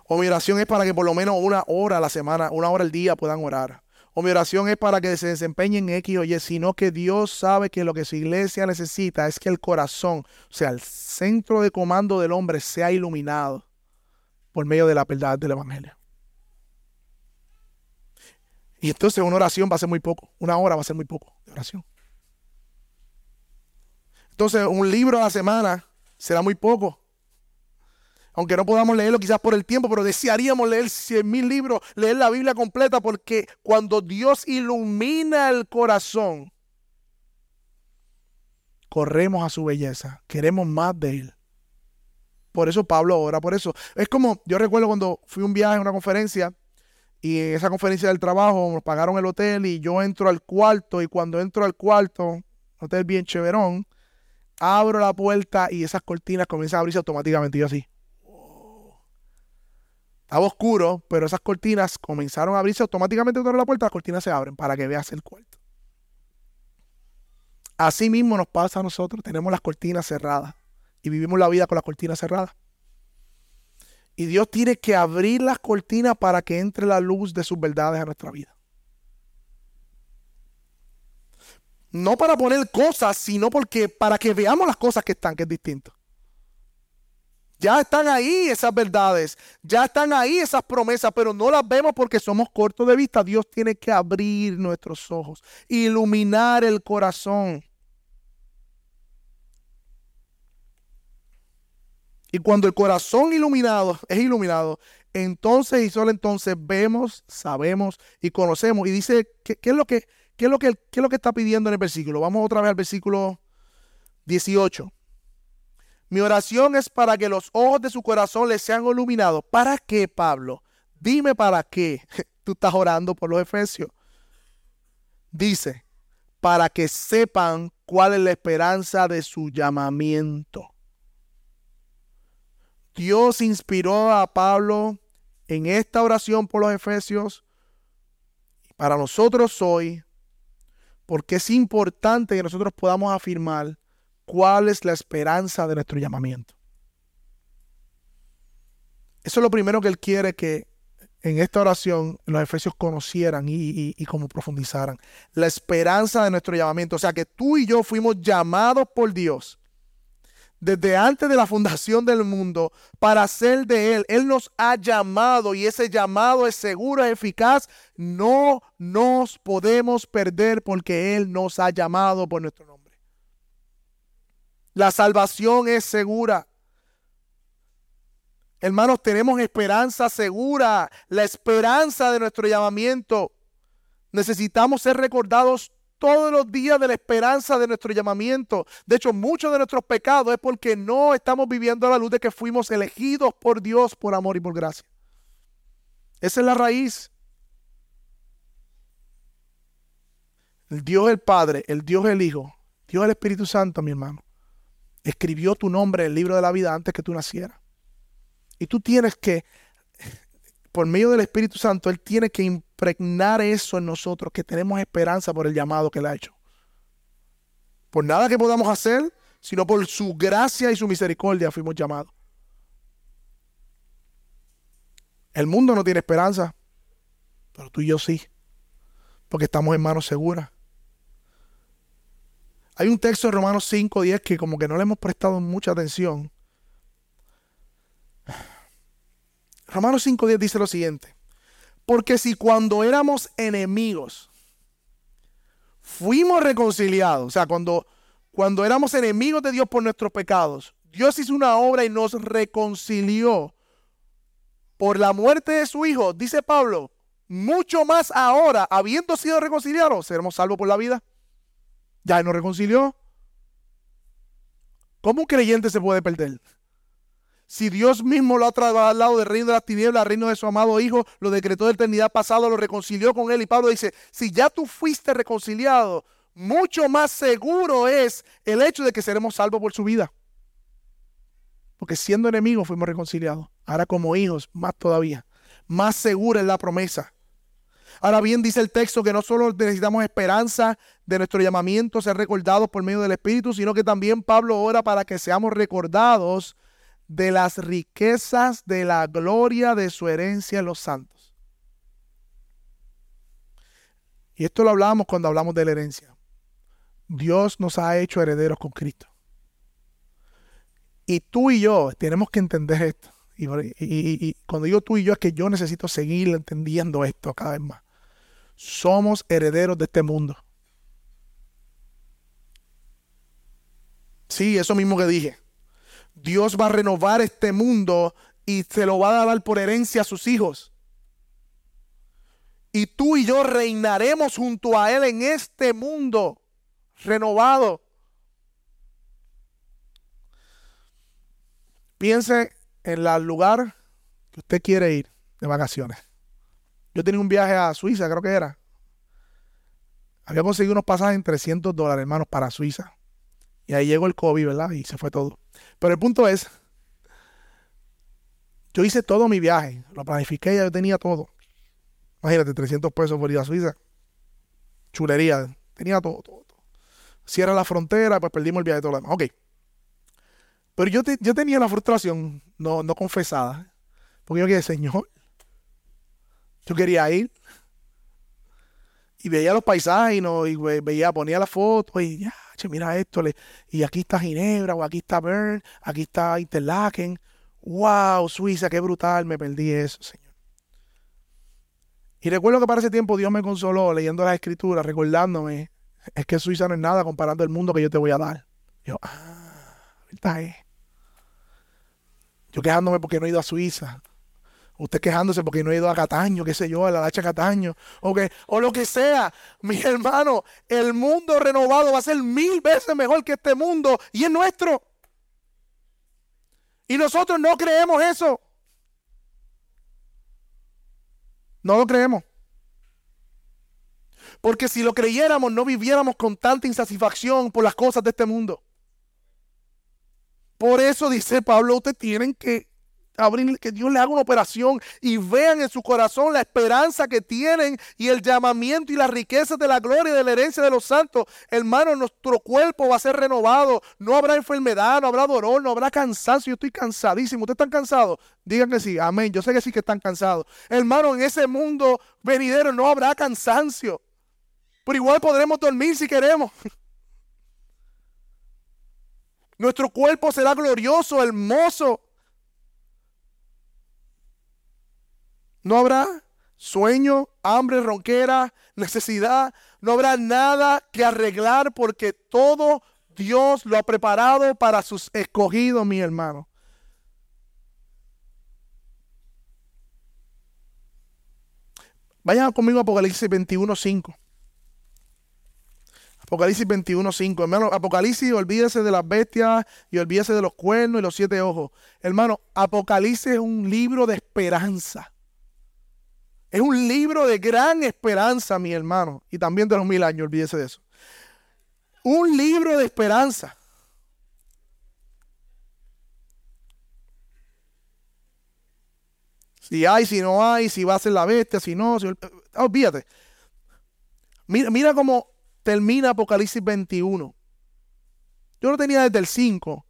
O mi oración es para que por lo menos una hora a la semana, una hora al día puedan orar. O mi oración es para que se desempeñen X o Y, sino que Dios sabe que lo que su iglesia necesita es que el corazón, o sea, el centro de comando del hombre sea iluminado por medio de la verdad del Evangelio. Y entonces una oración va a ser muy poco, una hora va a ser muy poco de oración. Entonces un libro a la semana será muy poco. Aunque no podamos leerlo quizás por el tiempo, pero desearíamos leer cien mil libros, leer la Biblia completa, porque cuando Dios ilumina el corazón, corremos a su belleza, queremos más de Él. Por eso Pablo ora, por eso. Es como, yo recuerdo cuando fui un viaje a una conferencia y en esa conferencia del trabajo nos pagaron el hotel y yo entro al cuarto y cuando entro al cuarto, hotel bien cheverón, abro la puerta y esas cortinas comienzan a abrirse automáticamente. Y yo así. Estaba oscuro, pero esas cortinas comenzaron a abrirse automáticamente cuando la puerta, las cortinas se abren para que veas el cuarto. Así mismo nos pasa a nosotros, tenemos las cortinas cerradas y vivimos la vida con las cortinas cerradas. Y Dios tiene que abrir las cortinas para que entre la luz de sus verdades a nuestra vida. No para poner cosas, sino porque para que veamos las cosas que están, que es distinto. Ya están ahí esas verdades, ya están ahí esas promesas, pero no las vemos porque somos cortos de vista. Dios tiene que abrir nuestros ojos, iluminar el corazón. Y cuando el corazón iluminado es iluminado, entonces y solo entonces vemos, sabemos y conocemos. Y dice, ¿qué, qué es lo que ¿Qué es, lo que, es lo que está pidiendo en el versículo? Vamos otra vez al versículo 18. Mi oración es para que los ojos de su corazón les sean iluminados. ¿Para qué, Pablo? Dime para qué [LAUGHS] tú estás orando por los efesios. Dice, para que sepan cuál es la esperanza de su llamamiento. Dios inspiró a Pablo en esta oración por los efesios. Para nosotros hoy porque es importante que nosotros podamos afirmar cuál es la esperanza de nuestro llamamiento. Eso es lo primero que Él quiere que en esta oración los efesios conocieran y, como profundizaran. La esperanza de nuestro llamamiento. O sea que tú y yo fuimos llamados por Dios desde antes de la fundación del mundo para ser de Él. Él nos ha llamado y ese llamado es seguro, es eficaz. No nos podemos perder porque Él nos ha llamado por nuestro nombre. La salvación es segura. Hermanos, tenemos esperanza segura, la esperanza de nuestro llamamiento. Necesitamos ser recordados todos los días de la esperanza de nuestro llamamiento. De hecho, muchos de nuestros pecados es porque no estamos viviendo a la luz de que fuimos elegidos por Dios por amor y por gracia. Esa es la raíz. El Dios el Padre, el Dios el Hijo, Dios el Espíritu Santo, mi hermano, escribió tu nombre en el libro de la vida antes que tú nacieras. Y tú tienes que por medio del Espíritu Santo, Él tiene que impregnar eso en nosotros, que tenemos esperanza por el llamado que Él ha hecho. Por nada que podamos hacer, sino por su gracia y su misericordia fuimos llamados. El mundo no tiene esperanza, pero tú y yo sí, porque estamos en manos seguras. Hay un texto en Romanos 5, 10 que como que no le hemos prestado mucha atención, Romanos 5.10 dice lo siguiente. Porque si cuando éramos enemigos, fuimos reconciliados, o sea, cuando, cuando éramos enemigos de Dios por nuestros pecados, Dios hizo una obra y nos reconcilió por la muerte de su Hijo, dice Pablo, mucho más ahora, habiendo sido reconciliados, seremos salvos por la vida. Ya nos reconcilió. ¿Cómo un creyente se puede perder? Si Dios mismo lo ha trasladado del reino de las tinieblas al reino de su amado Hijo, lo decretó de eternidad pasada, lo reconcilió con él. Y Pablo dice, si ya tú fuiste reconciliado, mucho más seguro es el hecho de que seremos salvos por su vida. Porque siendo enemigos fuimos reconciliados. Ahora como hijos, más todavía. Más segura es la promesa. Ahora bien, dice el texto que no solo necesitamos esperanza de nuestro llamamiento, ser recordados por medio del Espíritu, sino que también Pablo ora para que seamos recordados de las riquezas de la gloria de su herencia en los santos. Y esto lo hablamos cuando hablamos de la herencia. Dios nos ha hecho herederos con Cristo. Y tú y yo tenemos que entender esto. Y, y, cuando digo tú y yo es que yo necesito seguir entendiendo esto cada vez más somos herederos de este mundo. Sí, eso mismo que dije. Dios va a renovar este mundo y se lo va a dar por herencia a sus hijos. Y tú y yo reinaremos junto a Él en este mundo renovado. Piense en el lugar que usted quiere ir de vacaciones. Yo tenía un viaje a Suiza, creo que era. Había conseguido unos pasajes en 300 dólares, hermanos, para Suiza. Y ahí llegó el COVID, ¿verdad? Y se fue todo. Pero el punto es, yo hice todo mi viaje, lo planifiqué, ya yo tenía todo. Imagínate, 300 pesos por ir a Suiza. Chulería, tenía todo, todo, todo. Cierra la frontera, pues perdimos el viaje de todo lo demás. Ok. Pero yo, yo tenía la frustración no, no confesada. Porque yo dije, Señor, yo quería ir. Y veía los paisajes y, veía, ponía la foto y ya, che, mira esto. Y aquí está Ginebra, o aquí está Bern, aquí está Interlaken. ¡Wow! Suiza, qué brutal, me perdí eso, Señor. Y recuerdo que para ese tiempo Dios me consoló leyendo las escrituras, recordándome, es que Suiza no es nada comparando el mundo que yo te voy a dar. Yo, ah, verdad es. Yo quejándome porque no he ido a Suiza. Usted quejándose porque no ha ido a Cataño, qué sé yo, a la Lacha Cataño, o lo que sea. Mi [LAUGHS] hermano, el mundo renovado va a ser mil veces mejor que este mundo y es nuestro. Y nosotros no creemos eso. No lo creemos. Porque si lo creyéramos, no viviéramos con tanta insatisfacción por las cosas de este mundo. Por eso dice Pablo, ustedes tienen que abrir, que Dios le haga una operación y vean en su corazón la esperanza que tienen y el llamamiento y las riquezas de la gloria y de la herencia de los santos. Hermano, nuestro cuerpo va a ser renovado. No habrá enfermedad, no habrá dolor, no habrá cansancio. Yo estoy cansadísimo. ¿Ustedes están cansados? Digan que sí. Amén. Yo sé que sí que están cansados. Hermano, en ese mundo venidero no habrá cansancio. Pero igual podremos dormir si queremos. [LAUGHS] Nuestro cuerpo será glorioso, hermoso. No habrá sueño, hambre, ronquera, necesidad. No habrá nada que arreglar porque todo Dios lo ha preparado para sus escogidos, mi hermano. Vayan conmigo a Apocalipsis 21.5. Apocalipsis 21.5. Hermano, Apocalipsis, olvídese de las bestias y olvídese de los cuernos y los siete ojos. Hermano, Apocalipsis es un libro de esperanza. Es un libro de gran esperanza, mi hermano. Y también de los mil años, olvídese de eso. Un libro de esperanza. Si hay, si no hay, si va a ser la bestia, si no, si, olvídate. Mira, mira cómo termina Apocalipsis 21. Yo lo tenía desde el 5.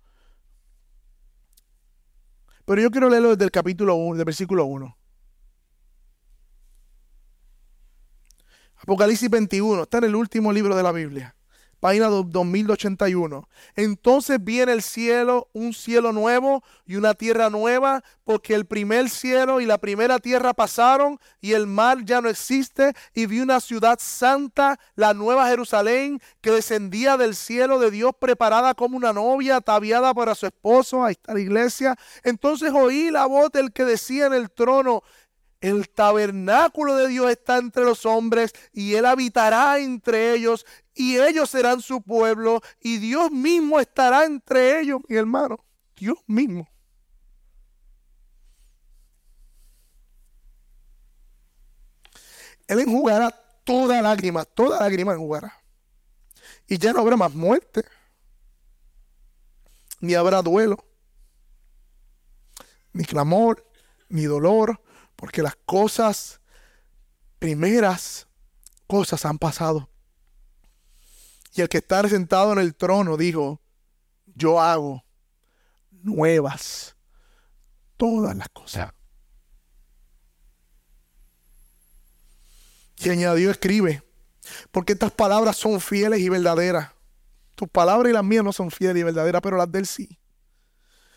Pero yo quiero leerlo desde el capítulo 1, del versículo 1. Apocalipsis 21, está en el último libro de la Biblia, página 2081. Entonces viene el cielo, un cielo nuevo y una tierra nueva, porque el primer cielo y la primera tierra pasaron y el mar ya no existe, y vi una ciudad santa, la nueva Jerusalén, que descendía del cielo de Dios preparada como una novia ataviada para su esposo. Ahí está la iglesia. Entonces oí la voz del que decía en el trono, el tabernáculo de Dios está entre los hombres y Él habitará entre ellos y ellos serán su pueblo y Dios mismo estará entre ellos, mi hermano. Dios mismo. Él enjugará toda lágrima, toda lágrima enjugará. Y ya no habrá más muerte, ni habrá duelo, ni clamor, ni dolor, porque las cosas primeras cosas han pasado. Y el que está sentado en el trono dijo, yo hago nuevas todas las cosas. Y añadió, escribe, porque estas palabras son fieles y verdaderas. Tus palabras y las mías no son fieles y verdaderas, pero las de él sí.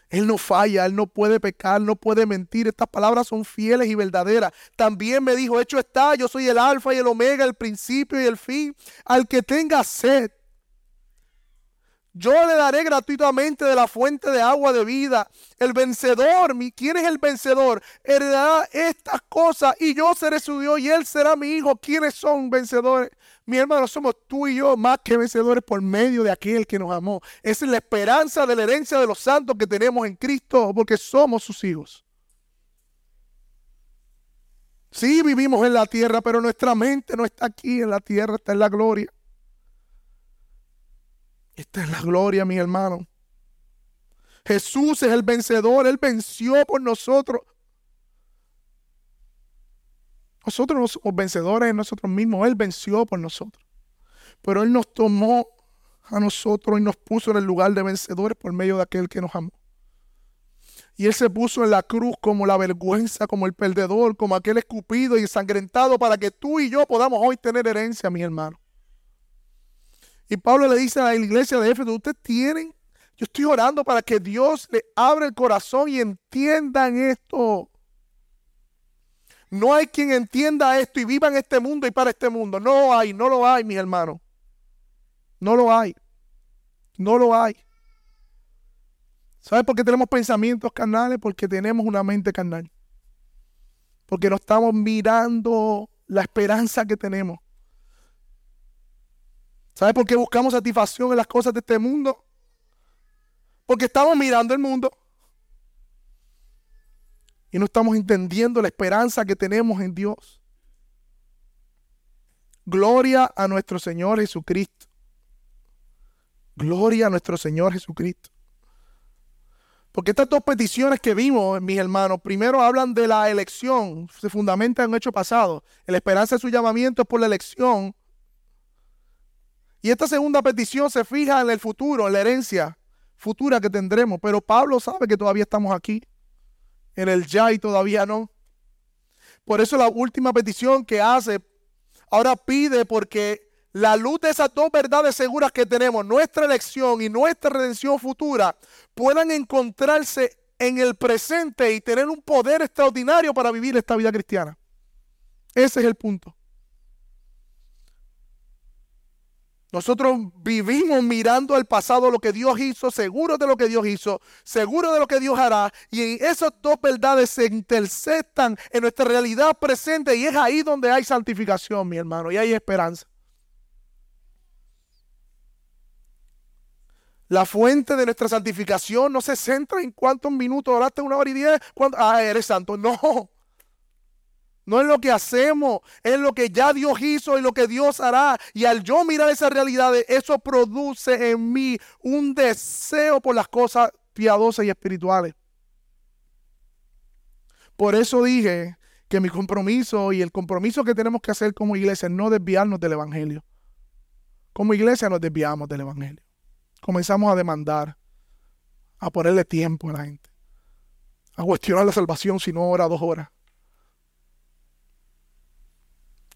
Él no falla, Él no puede pecar, no puede mentir. Estas palabras son fieles y verdaderas. También me dijo, hecho está, yo soy el alfa y el omega, el principio y el fin. Al que tenga sed, yo le daré gratuitamente de la fuente de agua de vida. El vencedor, ¿quién es el vencedor? Heredará estas cosas y yo seré su Dios y él será mi hijo. ¿Quiénes son vencedores? Mi hermano, somos tú y yo más que vencedores por medio de aquel que nos amó. Esa es la esperanza de la herencia de los santos que tenemos en Cristo porque somos sus hijos. Sí, vivimos en la tierra, pero nuestra mente no está aquí en la tierra, está en la gloria. Esta es la gloria, mi hermano. Jesús es el vencedor, Él venció por nosotros. Nosotros no somos vencedores en nosotros mismos, Él venció por nosotros. Pero Él nos tomó a nosotros y nos puso en el lugar de vencedores por medio de aquel que nos amó. Y Él se puso en la cruz como la vergüenza, como el perdedor, como aquel escupido y ensangrentado para que tú y yo podamos hoy tener herencia, mi hermano. Y Pablo le dice a la iglesia de Éfeso, ustedes tienen, yo estoy orando para que Dios le abra el corazón y entiendan esto. No hay quien entienda esto y viva en este mundo y para este mundo. No hay, no lo hay, mis hermanos. No lo hay. No lo hay. ¿Sabes por qué tenemos pensamientos carnales? Porque tenemos una mente carnal. Porque no estamos mirando la esperanza que tenemos. ¿Sabes por qué buscamos satisfacción en las cosas de este mundo? Porque estamos mirando el mundo y no estamos entendiendo la esperanza que tenemos en Dios. Gloria a nuestro Señor Jesucristo. Gloria a nuestro Señor Jesucristo. Porque estas dos peticiones que vimos, mis hermanos, primero hablan de la elección, se fundamenta en un hecho pasado. La esperanza de su llamamiento es por la elección. Y esta segunda petición se fija en el futuro, en la herencia futura que tendremos. Pero Pablo sabe que todavía estamos aquí en el ya y todavía no. Por eso la última petición que hace, ahora pide porque la luz de esas dos verdades seguras que tenemos, nuestra elección y nuestra redención futura, puedan encontrarse en el presente y tener un poder extraordinario para vivir esta vida cristiana. Ese es el punto. Nosotros vivimos mirando al pasado, lo que Dios hizo, seguros de lo que Dios hizo, seguros de lo que Dios hará. Y esas dos verdades se interceptan en nuestra realidad presente y es ahí donde hay santificación, mi hermano, y hay esperanza. La fuente de nuestra santificación no se centra en cuántos minutos oraste, una hora y diez, cuando, ah, eres santo. No, no es lo que hacemos, es lo que ya Dios hizo y lo que Dios hará. Y al yo mirar esas realidades, eso produce en mí un deseo por las cosas piadosas y espirituales. Por eso dije que mi compromiso y el compromiso que tenemos que hacer como iglesia es no desviarnos del Evangelio. Como iglesia nos desviamos del Evangelio. Comenzamos a demandar, a ponerle tiempo a la gente, a cuestionar la salvación si no hora dos horas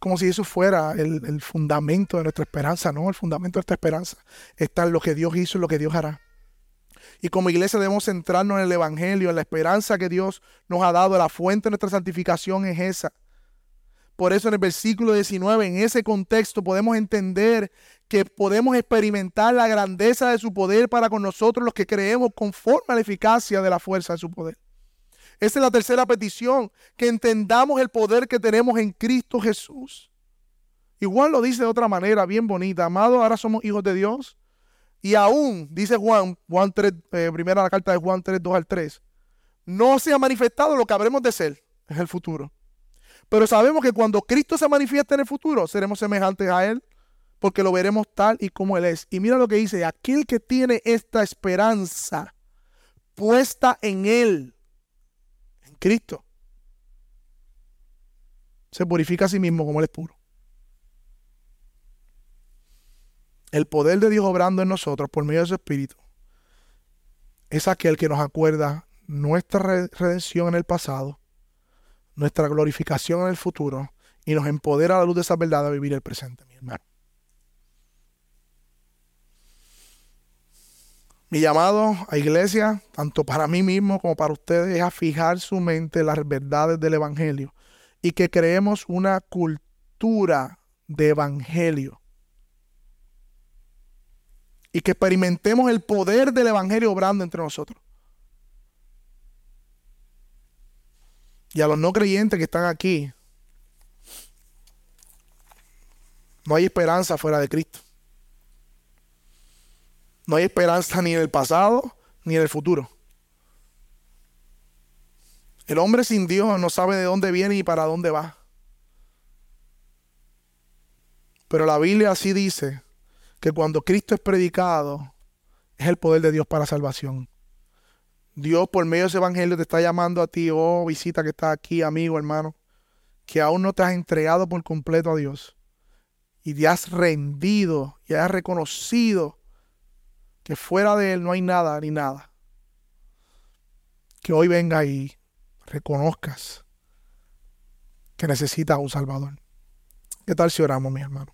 como si eso fuera el, fundamento de nuestra esperanza. No, el fundamento de nuestra esperanza está en lo que Dios hizo y lo que Dios hará. Y como iglesia debemos centrarnos en el Evangelio, en la esperanza que Dios nos ha dado. La fuente de nuestra santificación es esa. Por eso en el versículo 19, en ese contexto, podemos entender que podemos experimentar la grandeza de su poder para con nosotros los que creemos conforme a la eficacia de la fuerza de su poder. Esa es la tercera petición, que entendamos el poder que tenemos en Cristo Jesús. Igual lo dice de otra manera, bien bonita. Amado, ahora somos hijos de Dios. Y aún, dice Juan, Juan 3, eh, primera la carta de Juan 3, 2 al 3, no se ha manifestado lo que habremos de ser en el futuro. Pero sabemos que cuando Cristo se manifieste en el futuro, seremos semejantes a Él, porque lo veremos tal y como Él es. Y mira lo que dice, aquel que tiene esta esperanza puesta en Él, Cristo, se purifica a sí mismo como Él es puro. El poder de Dios obrando en nosotros por medio de su Espíritu es aquel que nos acuerda nuestra redención en el pasado, nuestra glorificación en el futuro y nos empodera a la luz de esa verdad a vivir el presente, mi hermano. Mi llamado a iglesia, tanto para mí mismo como para ustedes, es a fijar su mente en las verdades del Evangelio y que creemos una cultura de Evangelio y que experimentemos el poder del Evangelio obrando entre nosotros. Y a los no creyentes que están aquí, no hay esperanza fuera de Cristo. No hay esperanza ni en el pasado ni en el futuro. El hombre sin Dios no sabe de dónde viene y para dónde va. Pero la Biblia así dice que cuando Cristo es predicado, es el poder de Dios para salvación. Dios por medio de ese evangelio te está llamando a ti, oh visita que está aquí, amigo, hermano, que aún no te has entregado por completo a Dios y te has rendido y has reconocido que fuera de Él no hay nada ni nada. Que hoy venga y reconozcas que necesitas un Salvador. ¿Qué tal si oramos, mi hermano?